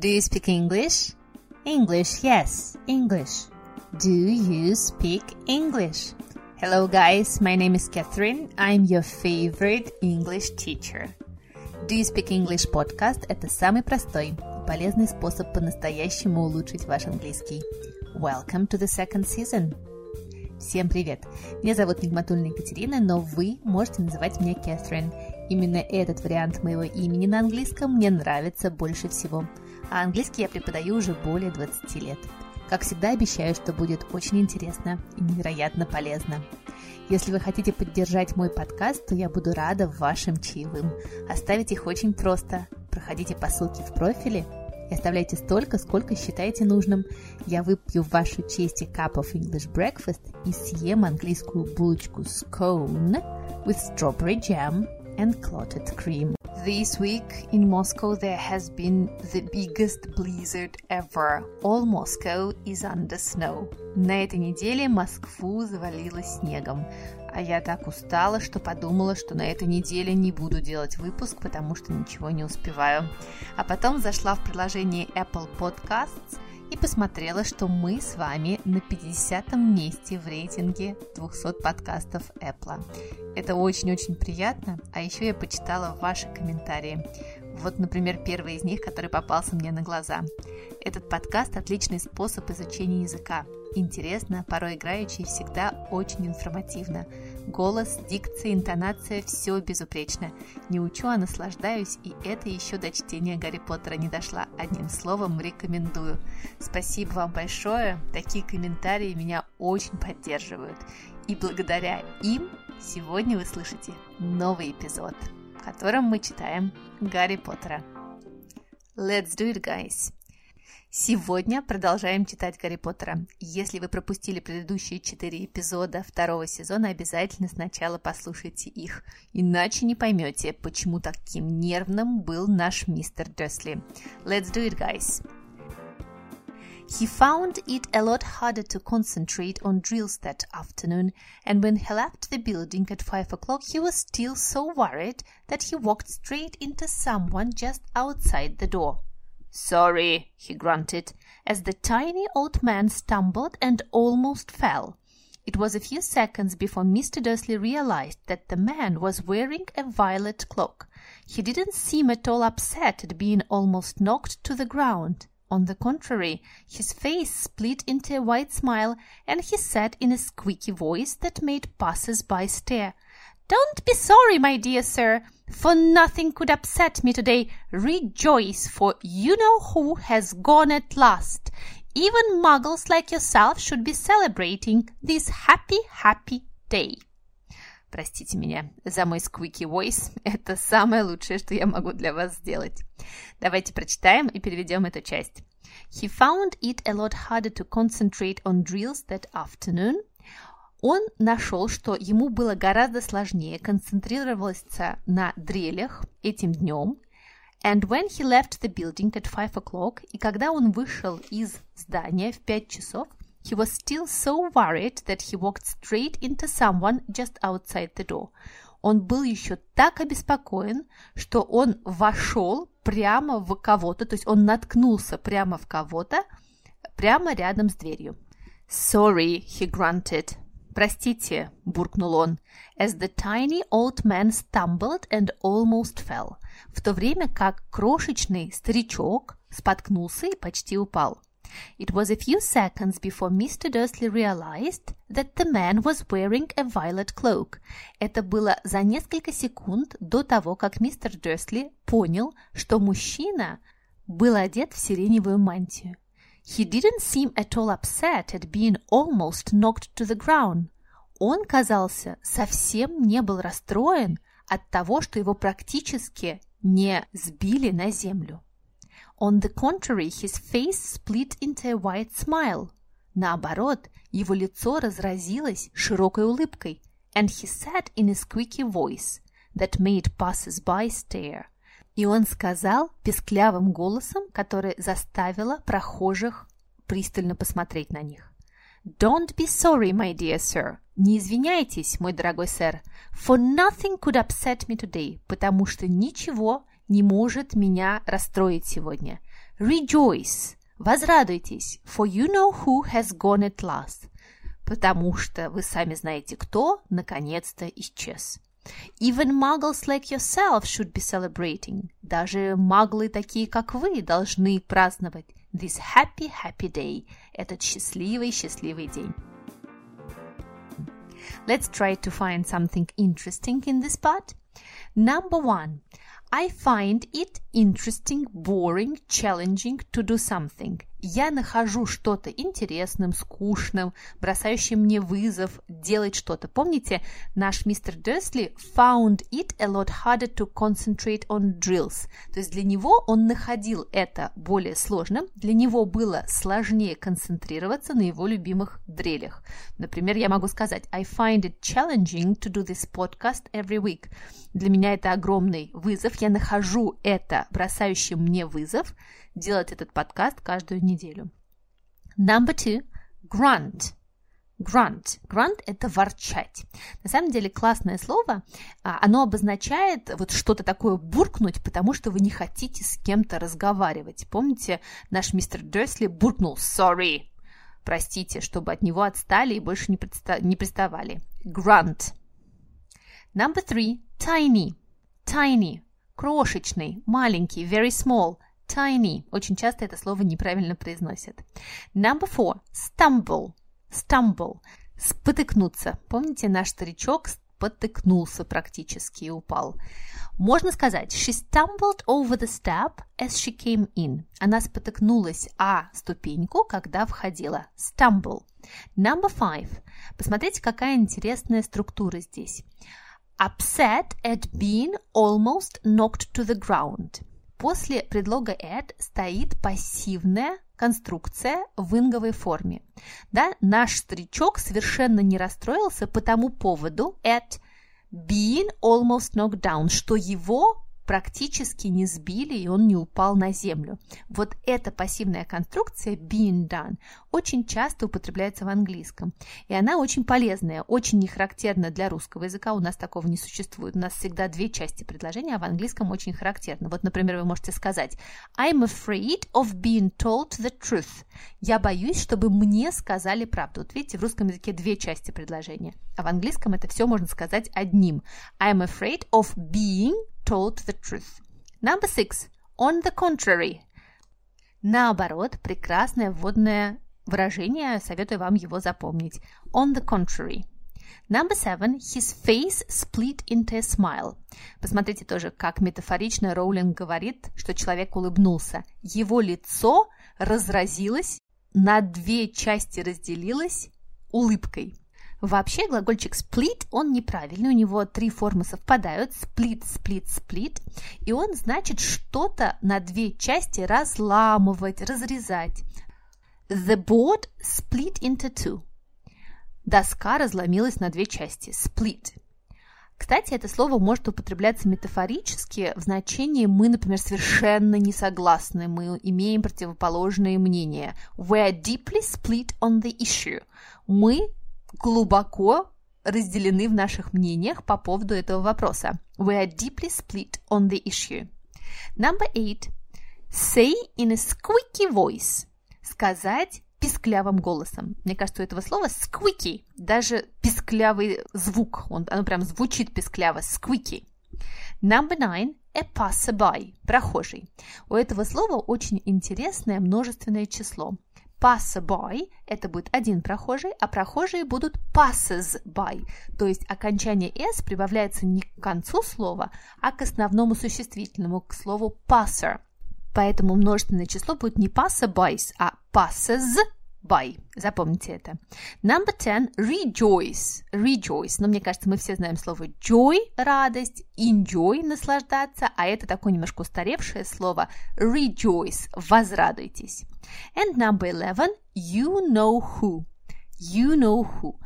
Do you speak English? English, yes, English. Do you speak English? Hello, guys. My name is Catherine. I'm your favorite English teacher. Do you speak English podcast – это самый простой и полезный способ по-настоящему улучшить ваш английский. Welcome to the second season. Всем привет! Меня зовут Нигматульна Екатерина, но вы можете называть меня Кэтрин. Именно этот вариант моего имени на английском мне нравится больше всего. А английский я преподаю уже более 20 лет. Как всегда обещаю, что будет очень интересно и невероятно полезно. Если вы хотите поддержать мой подкаст, то я буду рада вашим чаевым. Оставить их очень просто. Проходите по ссылке в профиле и оставляйте столько, сколько считаете нужным. Я выпью в вашу честь cup of English breakfast и съем английскую булочку scone with strawberry jam and clotted cream. This week in Moscow there has been the biggest blizzard ever. All Moscow is under snow. На этой неделе Москву завалило снегом. А я так устала, что подумала, что на этой неделе не буду делать выпуск, потому что ничего не успеваю. А потом зашла в приложение Apple Podcasts и посмотрела, что мы с вами на 50 месте в рейтинге 200 подкастов Apple. Это очень-очень приятно, а еще я почитала ваши комментарии. Вот, например, первый из них, который попался мне на глаза. Этот подкаст – отличный способ изучения языка. Интересно, порой играющий, всегда очень информативно. Голос, дикция, интонация – все безупречно. Не учу, а наслаждаюсь, и это еще до чтения Гарри Поттера не дошла. Одним словом, рекомендую. Спасибо вам большое, такие комментарии меня очень поддерживают. И благодаря им сегодня вы слышите новый эпизод в котором мы читаем Гарри Поттера. Let's do it, guys! Сегодня продолжаем читать Гарри Поттера. Если вы пропустили предыдущие четыре эпизода второго сезона, обязательно сначала послушайте их, иначе не поймете, почему таким нервным был наш мистер Дерсли. Let's do it, guys! He found it a lot harder to concentrate on drills that afternoon, and when he left the building at five o'clock he was still so worried that he walked straight into someone just outside the door. Sorry, he grunted, as the tiny old man stumbled and almost fell. It was a few seconds before Mr. Dursley realized that the man was wearing a violet cloak. He didn't seem at all upset at being almost knocked to the ground. On the contrary, his face split into a wide smile, and he said in a squeaky voice that made passers-by stare, Don't be sorry, my dear sir, for nothing could upset me today. Rejoice, for you know who has gone at last. Even muggles like yourself should be celebrating this happy, happy day. Простите меня за мой squeaky voice. Это самое лучшее, что я могу для вас сделать. Давайте прочитаем и переведем эту часть. He found it a lot harder to concentrate on drills that afternoon. Он нашел, что ему было гораздо сложнее концентрироваться на дрелях этим днем. And when he left the building at five o'clock, и когда он вышел из здания в пять часов, He was still so worried that he walked straight into someone just outside the door. Он был еще так обеспокоен, что он вошел прямо в кого-то, то есть он наткнулся прямо в кого-то, прямо рядом с дверью. Sorry, he grunted. Простите, буркнул он, as the tiny old man stumbled and almost fell, в то время как крошечный старичок споткнулся и почти упал. It was a few seconds before Mr. Dursley realized that the man was wearing a violet cloak. Это было за несколько секунд до того, как мистер Дерсли понял, что мужчина был одет в сиреневую мантию. He didn't seem at all upset at being almost knocked to the ground. Он, казался, совсем не был расстроен от того, что его практически не сбили на землю. On the contrary, his face split into a wide smile. Наоборот, его лицо разразилось широкой улыбкой, and he said in a squeaky voice that made passers-by stare. И он сказал песклявым голосом, который заставило прохожих пристально посмотреть на них. Don't be sorry, my dear sir. Не извиняйтесь, мой дорогой сэр. For nothing could upset me today, потому что ничего не может меня расстроить сегодня. Rejoice. Возрадуйтесь, for you know who has gone at last. Потому что вы сами знаете, кто наконец-то исчез. Even muggles like yourself should be celebrating. Даже маглы такие, как вы, должны праздновать this happy, happy day. Этот счастливый, счастливый день. Let's try to find something interesting in this part. Number one, I find it interesting, boring, challenging to do something. Я нахожу что-то интересным, скучным, бросающим мне вызов делать что-то. Помните, наш мистер Дерсли found it a lot harder to concentrate on drills. То есть для него он находил это более сложным, для него было сложнее концентрироваться на его любимых дрелях. Например, я могу сказать I find it challenging to do this podcast every week. Для меня это огромный вызов. Я нахожу это бросающим мне вызов делать этот подкаст каждую неделю. Number two. Grunt. Grunt. Grunt – это ворчать. На самом деле классное слово. А, оно обозначает вот что-то такое буркнуть, потому что вы не хотите с кем-то разговаривать. Помните, наш мистер Дерсли буркнул «sorry», простите, чтобы от него отстали и больше не, предста- не приставали. Grunt. Number three. Tiny. Tiny. Крошечный, маленький, very small. Tiny. Очень часто это слово неправильно произносят. Number four. Stumble. Stumble. Спотыкнуться. Помните, наш старичок спотыкнулся практически и упал. Можно сказать She stumbled over the step as she came in. Она спотыкнулась о ступеньку, когда входила. Stumble. Number five. Посмотрите, какая интересная структура здесь upset at being almost knocked to the ground. После предлога at стоит пассивная конструкция в инговой форме. Да, наш старичок совершенно не расстроился по тому поводу at being almost knocked down, что его практически не сбили, и он не упал на землю. Вот эта пассивная конструкция being done очень часто употребляется в английском. И она очень полезная, очень не характерна для русского языка. У нас такого не существует. У нас всегда две части предложения, а в английском очень характерно. Вот, например, вы можете сказать I'm afraid of being told the truth. Я боюсь, чтобы мне сказали правду. Вот видите, в русском языке две части предложения, а в английском это все можно сказать одним. I'm afraid of being told the truth. Number six. On the contrary. Наоборот, прекрасное вводное выражение, советую вам его запомнить. On the contrary. Number seven. His face split into a smile. Посмотрите тоже, как метафорично Роулинг говорит, что человек улыбнулся. Его лицо разразилось, на две части разделилось улыбкой. Вообще глагольчик split, он неправильный, у него три формы совпадают, split, split, split, и он значит что-то на две части разламывать, разрезать. The board split into two. Доска разломилась на две части, split. Кстати, это слово может употребляться метафорически в значении «мы, например, совершенно не согласны, мы имеем противоположные мнения». We are deeply split on the issue. Мы глубоко разделены в наших мнениях по поводу этого вопроса. We are deeply split on the issue. Number eight. Say in a squeaky voice. Сказать писклявым голосом. Мне кажется, у этого слова squeaky, даже писклявый звук, он, оно прям звучит пискляво, squeaky. Number nine, a passerby, прохожий. У этого слова очень интересное множественное число passerby – это будет один прохожий, а прохожие будут passes by, то есть окончание s прибавляется не к концу слова, а к основному существительному, к слову passer. Поэтому множественное число будет не passerbys, а passes by. Запомните это. Number 10. Rejoice. Rejoice. Но мне кажется, мы все знаем слово joy – радость, enjoy – наслаждаться, а это такое немножко устаревшее слово rejoice – возрадуйтесь. And number 11. You know who. You know who.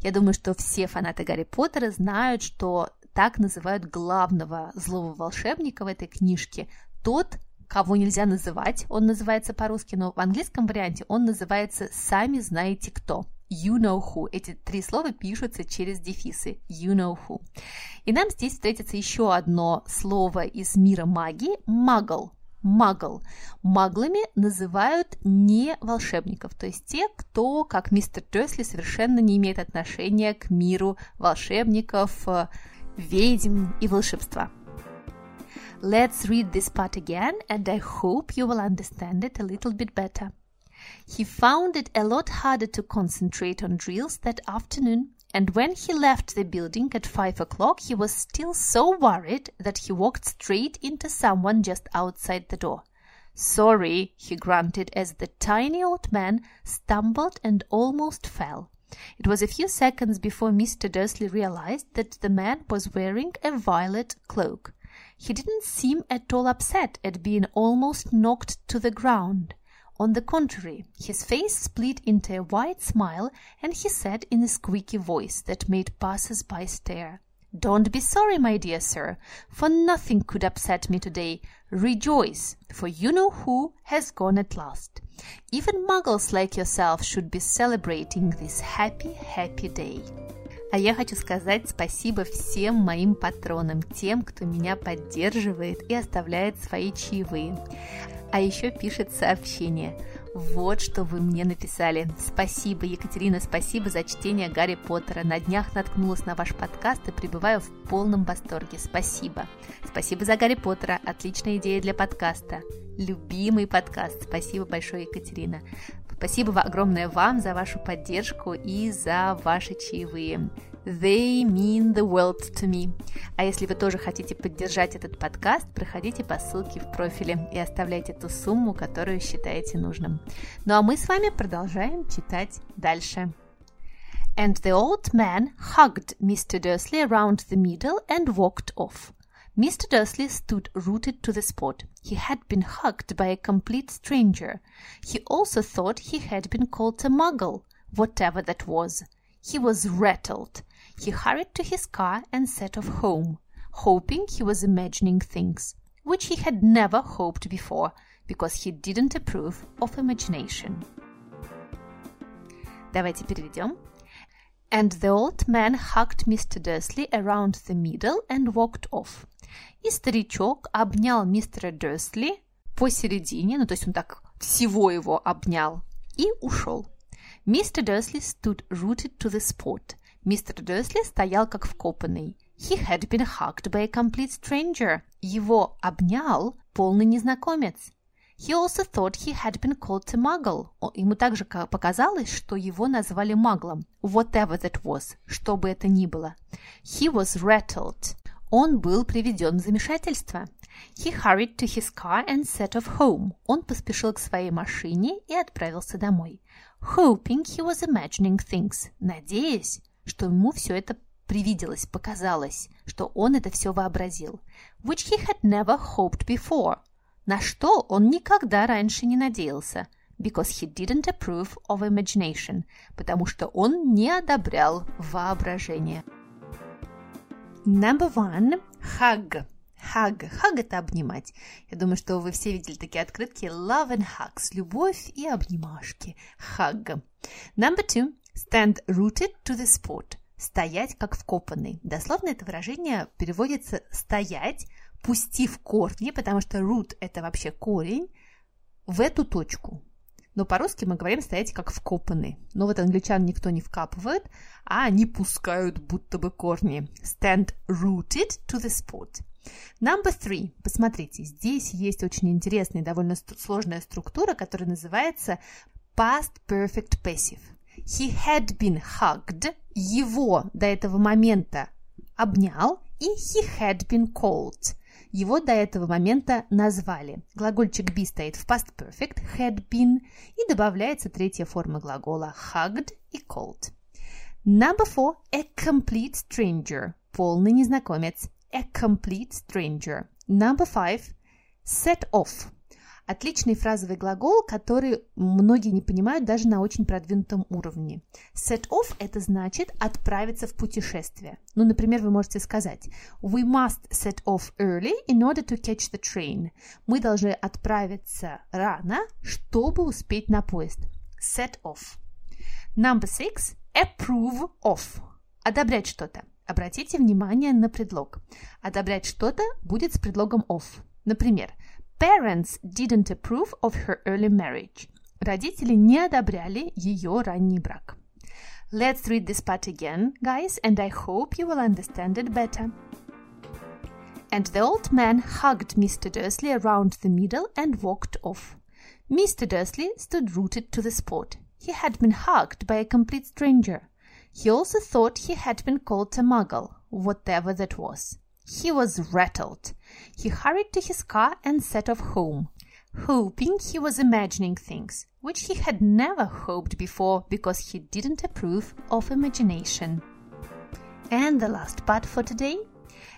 Я думаю, что все фанаты Гарри Поттера знают, что так называют главного злого волшебника в этой книжке. Тот, кого нельзя называть, он называется по-русски, но в английском варианте он называется «сами знаете кто». You know who. Эти три слова пишутся через дефисы. You know who. И нам здесь встретится еще одно слово из мира магии – muggle. Muggle. Маглами называют не волшебников, то есть те, кто, как мистер Дерсли, совершенно не имеет отношения к миру волшебников, э, ведьм и волшебства. Let's read this part again, and I hope you will understand it a little bit better. He found it a lot harder to concentrate on drills that afternoon, and when he left the building at five o'clock, he was still so worried that he walked straight into someone just outside the door. Sorry, he grunted as the tiny old man stumbled and almost fell. It was a few seconds before Mr. Dursley realized that the man was wearing a violet cloak. He didn't seem at all upset at being almost knocked to the ground. On the contrary, his face split into a wide smile, and he said in a squeaky voice that made passers-by stare, Don't be sorry, my dear sir, for nothing could upset me today. Rejoice, for you know who has gone at last. Even muggles like yourself should be celebrating this happy, happy day. А я хочу сказать спасибо всем моим патронам, тем, кто меня поддерживает и оставляет свои чаевые А еще пишет сообщение. Вот что вы мне написали. Спасибо, Екатерина, спасибо за чтение Гарри Поттера. На днях наткнулась на ваш подкаст и пребываю в полном восторге. Спасибо. Спасибо за Гарри Поттера. Отличная идея для подкаста. Любимый подкаст. Спасибо большое, Екатерина. Спасибо огромное вам за вашу поддержку и за ваши чаевые. They mean the world to me. А если вы тоже хотите поддержать этот подкаст, проходите по ссылке в профиле и оставляйте ту сумму, которую считаете нужным. Ну а мы с вами продолжаем читать дальше. And the old man hugged Mr. Dursley around the middle and walked off. Mr. Dursley stood rooted to the spot. He had been hugged by a complete stranger. He also thought he had been called a muggle, whatever that was. He was rattled. He hurried to his car and set off home, hoping he was imagining things, which he had never hoped before, because he didn't approve of imagination. Давайте переведем. And the old man hugged Mr. Dursley around the middle and walked off. И старичок обнял мистера Дерсли посередине, ну то есть он так всего его обнял, и ушел. Mr. Dursley stood rooted to the spot. Мистер Дерсли стоял как вкопанный. He had been hugged by a complete stranger. Его обнял полный незнакомец. He also thought he had been called a muggle. Ему также показалось, что его назвали маглом. Whatever that was, что бы это ни было. He was rattled. Он был приведен в замешательство. He hurried to his car and set off home. Он поспешил к своей машине и отправился домой. Hoping he was imagining things. Надеясь, что ему все это привиделось, показалось, что он это все вообразил. Which he had never hoped before. На что он никогда раньше не надеялся. Because he didn't approve of imagination. Потому что он не одобрял воображение. Number one. Hug. Hug. Hug – это обнимать. Я думаю, что вы все видели такие открытки. Love and hugs. Любовь и обнимашки. Hug. Number two. Stand rooted to the spot. Стоять как вкопанный. Дословно это выражение переводится «стоять», пустив корни, потому что root – это вообще корень, в эту точку. Но по-русски мы говорим «стоять как вкопанный». Но вот англичан никто не вкапывает, а они пускают будто бы корни. Stand rooted to the spot. Number three. Посмотрите, здесь есть очень интересная и довольно сложная структура, которая называется past perfect passive. He had been hugged. Его до этого момента обнял. И he had been called. Его до этого момента назвали. Глагольчик be стоит в past perfect, had been, и добавляется третья форма глагола hugged и called. Number four. A complete stranger. Полный незнакомец. A complete stranger. Number five. Set off. Отличный фразовый глагол, который многие не понимают даже на очень продвинутом уровне. Set off – это значит отправиться в путешествие. Ну, например, вы можете сказать We must set off early in order to catch the train. Мы должны отправиться рано, чтобы успеть на поезд. Set off. Number six – approve of. Одобрять что-то. Обратите внимание на предлог. Одобрять что-то будет с предлогом of. Например, Parents didn't approve of her early marriage. Родители не одобряли ее ранний брак. Let's read this part again, guys, and I hope you will understand it better. And the old man hugged Mr. Dursley around the middle and walked off. Mr. Dursley stood rooted to the spot. He had been hugged by a complete stranger. He also thought he had been called a muggle, whatever that was. He was rattled. He hurried to his car and set off home, hoping he was imagining things, which he had never hoped before because he didn't approve of imagination. And the last part for today.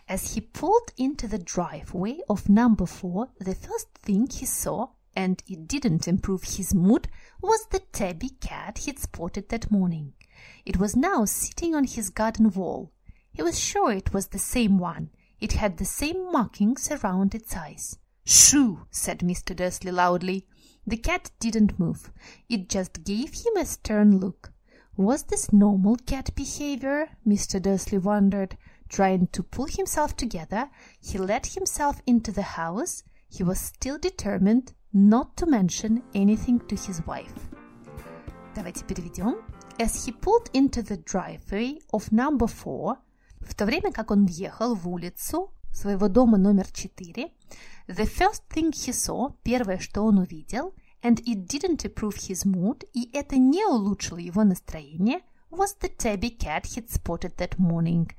As he pulled into the driveway of number four, the first thing he saw and it didn't improve his mood, was the tabby cat he'd spotted that morning. It was now sitting on his garden wall. He was sure it was the same one. It had the same markings around its eyes. Shoo! said Mr. Dursley loudly. The cat didn't move. It just gave him a stern look. Was this normal cat behavior? Mr. Dursley wondered. Trying to pull himself together, he let himself into the house. He was still determined not to mention anything to his wife. Давайте переведем. As he pulled into the driveway of number four, в то время как он въехал в улицу своего дома номер четыре, the first thing he saw, первое, что он увидел, and it didn't improve his mood, и это не улучшило его настроение, was the tabby cat he'd spotted that morning,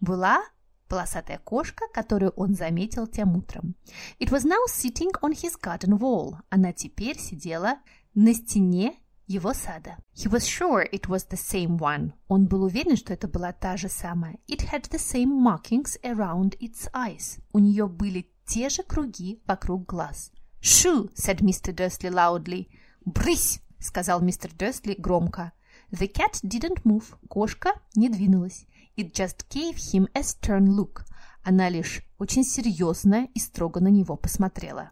была полосатая кошка, которую он заметил тем утром. It was now sitting on his garden wall. Она теперь сидела на стене его сада. He was sure it was the same one. Он был уверен, что это была та же самая. It had the same markings around its eyes. У нее были те же круги вокруг глаз. Shoo, said Mr. Dursley loudly. Брысь, сказал мистер Дерсли громко. The cat didn't move. Кошка не двинулась. It just gave him a stern look. Она лишь очень серьезно и строго на него посмотрела.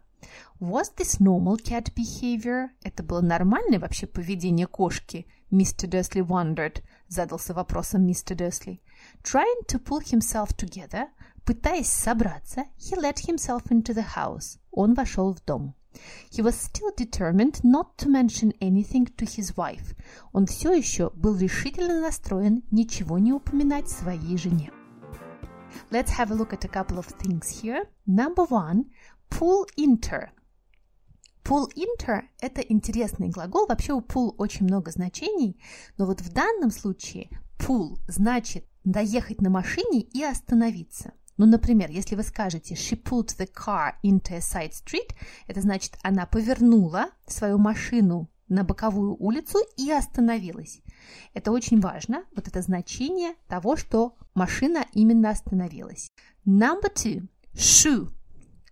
Was this normal cat behavior? Это было нормальное вообще поведение кошки? Mr. Dursley wondered. Задался вопросом мистер Dursley. Trying to pull himself together, пытаясь собраться, he let himself into the house. Он вошел в дом. He was still determined not to mention anything to his wife. Он все еще был решительно настроен ничего не упоминать своей жене. Let's have a look at a couple of things here. Number one, pull inter. Pull inter – это интересный глагол. Вообще у pull очень много значений, но вот в данном случае pull значит доехать на машине и остановиться. Ну, например, если вы скажете «She pulled the car into a side street», это значит, она повернула свою машину на боковую улицу и остановилась. Это очень важно, вот это значение того, что машина именно остановилась. Number two. Shoe.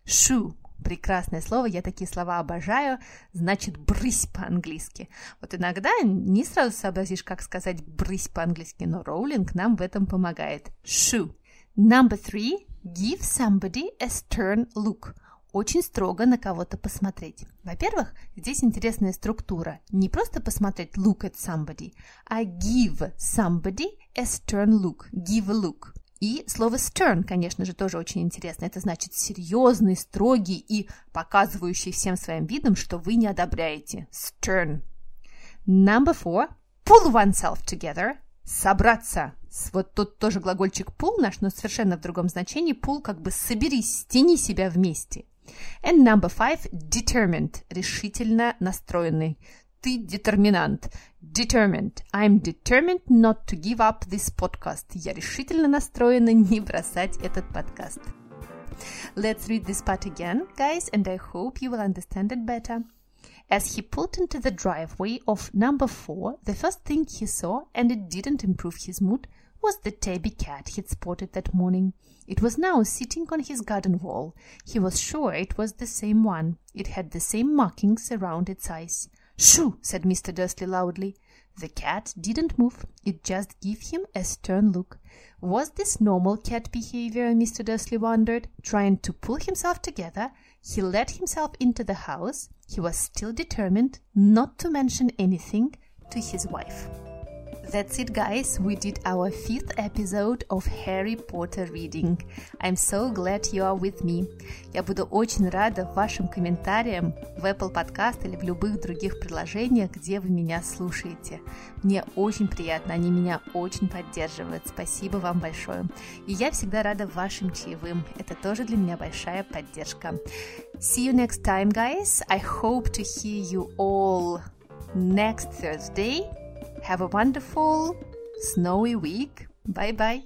Shoe. Прекрасное слово, я такие слова обожаю, значит брысь по-английски. Вот иногда не сразу сообразишь, как сказать брысь по-английски, но Роулинг нам в этом помогает. Shoe. Number three. Give somebody a stern look. Очень строго на кого-то посмотреть. Во-первых, здесь интересная структура. Не просто посмотреть look at somebody, а give somebody a stern look. Give a look. И слово stern, конечно же, тоже очень интересно. Это значит серьезный, строгий и показывающий всем своим видом, что вы не одобряете. Stern. Number four. Pull oneself together. Собраться. Вот тут тоже глагольчик pull наш, но совершенно в другом значении. Pull как бы соберись, стяни себя вместе. And number five, determined, решительно настроенный. Ты детерминант. Determined. I'm determined not to give up this podcast. Я решительно настроена не бросать этот подкаст. Let's read this part again, guys, and I hope you will understand it better. As he pulled into the driveway of number four, the first thing he saw, and it didn't improve his mood, was the tabby cat he'd spotted that morning. It was now sitting on his garden wall. He was sure it was the same one. It had the same markings around its eyes. Shoo! said Mr. Dursley loudly. The cat didn't move. It just gave him a stern look. Was this normal cat behavior, Mr. Dursley wondered? Trying to pull himself together, he let himself into the house. He was still determined not to mention anything to his wife. That's it, guys. We did our fifth episode of Harry Potter reading. I'm so glad you are with me. Я буду очень рада вашим комментариям в Apple Podcast или в любых других приложениях, где вы меня слушаете. Мне очень приятно, они меня очень поддерживают. Спасибо вам большое. И я всегда рада вашим чаевым. Это тоже для меня большая поддержка. See you next time, guys. I hope to hear you all next Thursday. Have a wonderful snowy week. Bye bye.